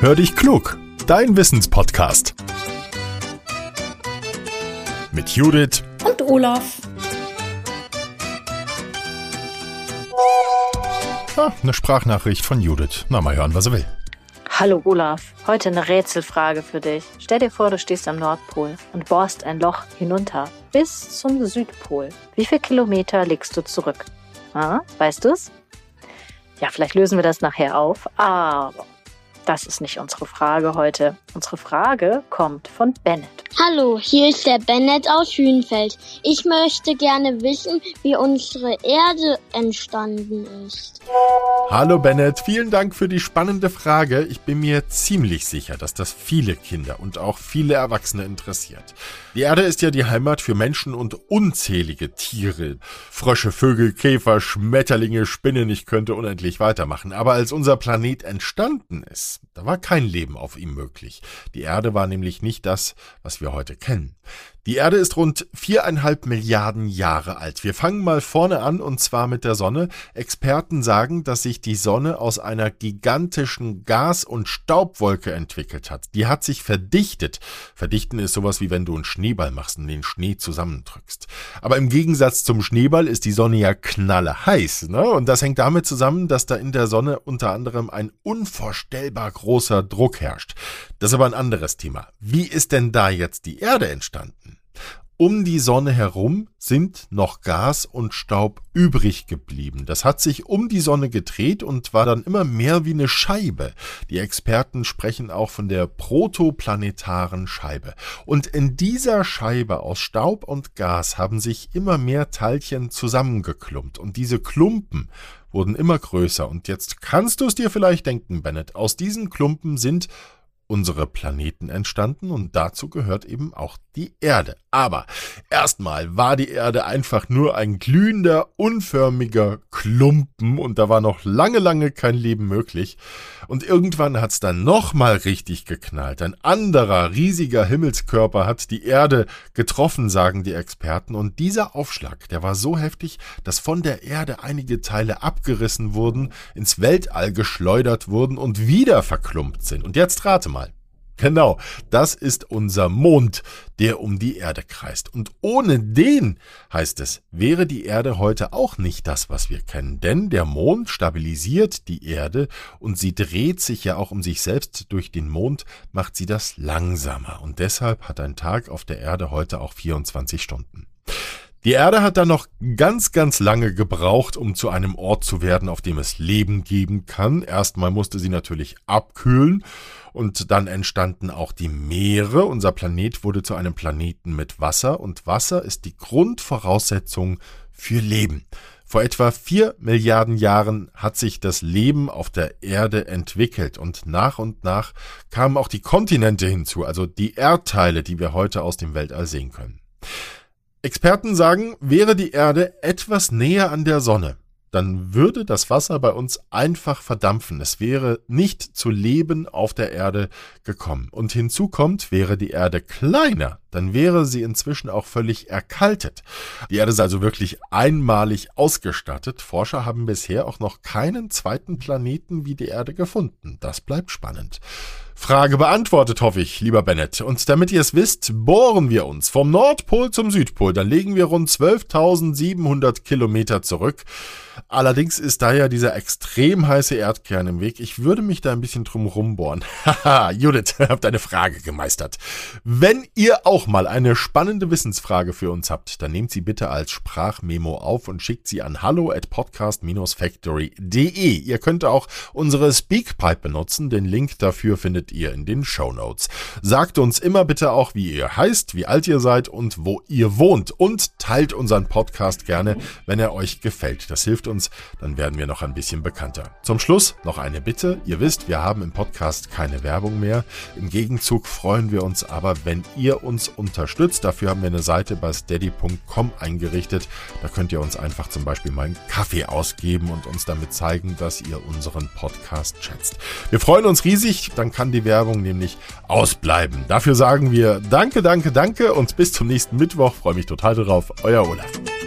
Hör dich klug, dein Wissenspodcast. Mit Judith und Olaf. Ah, eine Sprachnachricht von Judith. Na, mal hören, was er will. Hallo Olaf, heute eine Rätselfrage für dich. Stell dir vor, du stehst am Nordpol und bohrst ein Loch hinunter bis zum Südpol. Wie viele Kilometer legst du zurück? Ah, weißt du's? Ja, vielleicht lösen wir das nachher auf, aber das ist nicht unsere Frage heute. Unsere Frage kommt von Bennett. Hallo, hier ist der Bennett aus Hühnfeld. Ich möchte gerne wissen, wie unsere Erde entstanden ist. Hallo Bennett, vielen Dank für die spannende Frage. Ich bin mir ziemlich sicher, dass das viele Kinder und auch viele Erwachsene interessiert. Die Erde ist ja die Heimat für Menschen und unzählige Tiere. Frösche, Vögel, Käfer, Schmetterlinge, Spinnen, ich könnte unendlich weitermachen. Aber als unser Planet entstanden ist, da war kein Leben auf ihm möglich. Die Erde war nämlich nicht das, was wir heute kennen. Die Erde ist rund viereinhalb Milliarden Jahre alt. Wir fangen mal vorne an und zwar mit der Sonne. Experten sagen, dass sich die Sonne aus einer gigantischen Gas- und Staubwolke entwickelt hat. Die hat sich verdichtet. Verdichten ist sowas wie wenn du einen Schneeball machst und den Schnee zusammendrückst. Aber im Gegensatz zum Schneeball ist die Sonne ja knalle heiß. Ne? Und das hängt damit zusammen, dass da in der Sonne unter anderem ein unvorstellbar großer Druck herrscht. Das ist aber ein anderes Thema. Wie ist denn da jetzt die Erde entstanden? Um die Sonne herum sind noch Gas und Staub übrig geblieben. Das hat sich um die Sonne gedreht und war dann immer mehr wie eine Scheibe. Die Experten sprechen auch von der protoplanetaren Scheibe. Und in dieser Scheibe aus Staub und Gas haben sich immer mehr Teilchen zusammengeklumpt. Und diese Klumpen wurden immer größer. Und jetzt kannst du es dir vielleicht denken, Bennett. Aus diesen Klumpen sind unsere Planeten entstanden und dazu gehört eben auch die Erde. Aber erstmal war die Erde einfach nur ein glühender, unförmiger Klumpen und da war noch lange, lange kein Leben möglich. Und irgendwann hat's dann nochmal richtig geknallt. Ein anderer, riesiger Himmelskörper hat die Erde getroffen, sagen die Experten. Und dieser Aufschlag, der war so heftig, dass von der Erde einige Teile abgerissen wurden, ins Weltall geschleudert wurden und wieder verklumpt sind. Und jetzt rate mal. Genau, das ist unser Mond, der um die Erde kreist. Und ohne den, heißt es, wäre die Erde heute auch nicht das, was wir kennen. Denn der Mond stabilisiert die Erde und sie dreht sich ja auch um sich selbst. Durch den Mond macht sie das langsamer. Und deshalb hat ein Tag auf der Erde heute auch 24 Stunden. Die Erde hat dann noch ganz, ganz lange gebraucht, um zu einem Ort zu werden, auf dem es Leben geben kann. Erstmal musste sie natürlich abkühlen und dann entstanden auch die Meere. Unser Planet wurde zu einem Planeten mit Wasser und Wasser ist die Grundvoraussetzung für Leben. Vor etwa vier Milliarden Jahren hat sich das Leben auf der Erde entwickelt und nach und nach kamen auch die Kontinente hinzu, also die Erdteile, die wir heute aus dem Weltall sehen können. Experten sagen, wäre die Erde etwas näher an der Sonne, dann würde das Wasser bei uns einfach verdampfen. Es wäre nicht zu Leben auf der Erde gekommen. Und hinzu kommt, wäre die Erde kleiner, dann wäre sie inzwischen auch völlig erkaltet. Die Erde ist also wirklich einmalig ausgestattet. Forscher haben bisher auch noch keinen zweiten Planeten wie die Erde gefunden. Das bleibt spannend. Frage beantwortet, hoffe ich, lieber Bennett. Und damit ihr es wisst, bohren wir uns vom Nordpol zum Südpol. Dann legen wir rund 12.700 Kilometer zurück. Allerdings ist da ja dieser extrem heiße Erdkern im Weg. Ich würde mich da ein bisschen drum rumbohren. Haha, Judith, habt eine Frage gemeistert. Wenn ihr auch mal eine spannende Wissensfrage für uns habt, dann nehmt sie bitte als Sprachmemo auf und schickt sie an hallo at podcast-factory.de. Ihr könnt auch unsere Speakpipe benutzen. Den Link dafür findet ihr in den Show. Sagt uns immer bitte auch, wie ihr heißt, wie alt ihr seid und wo ihr wohnt. Und teilt unseren Podcast gerne, wenn er euch gefällt. Das hilft uns, dann werden wir noch ein bisschen bekannter. Zum Schluss noch eine Bitte. Ihr wisst, wir haben im Podcast keine Werbung mehr. Im Gegenzug freuen wir uns aber, wenn ihr unterstützt. Dafür haben wir eine Seite bei steady.com eingerichtet. Da könnt ihr uns einfach zum Beispiel mal einen Kaffee ausgeben und uns damit zeigen, dass ihr unseren Podcast schätzt. Wir freuen uns riesig, dann kann die Werbung nämlich ausbleiben. Dafür sagen wir Danke, danke, danke und bis zum nächsten Mittwoch. Freue mich total darauf. Euer Olaf.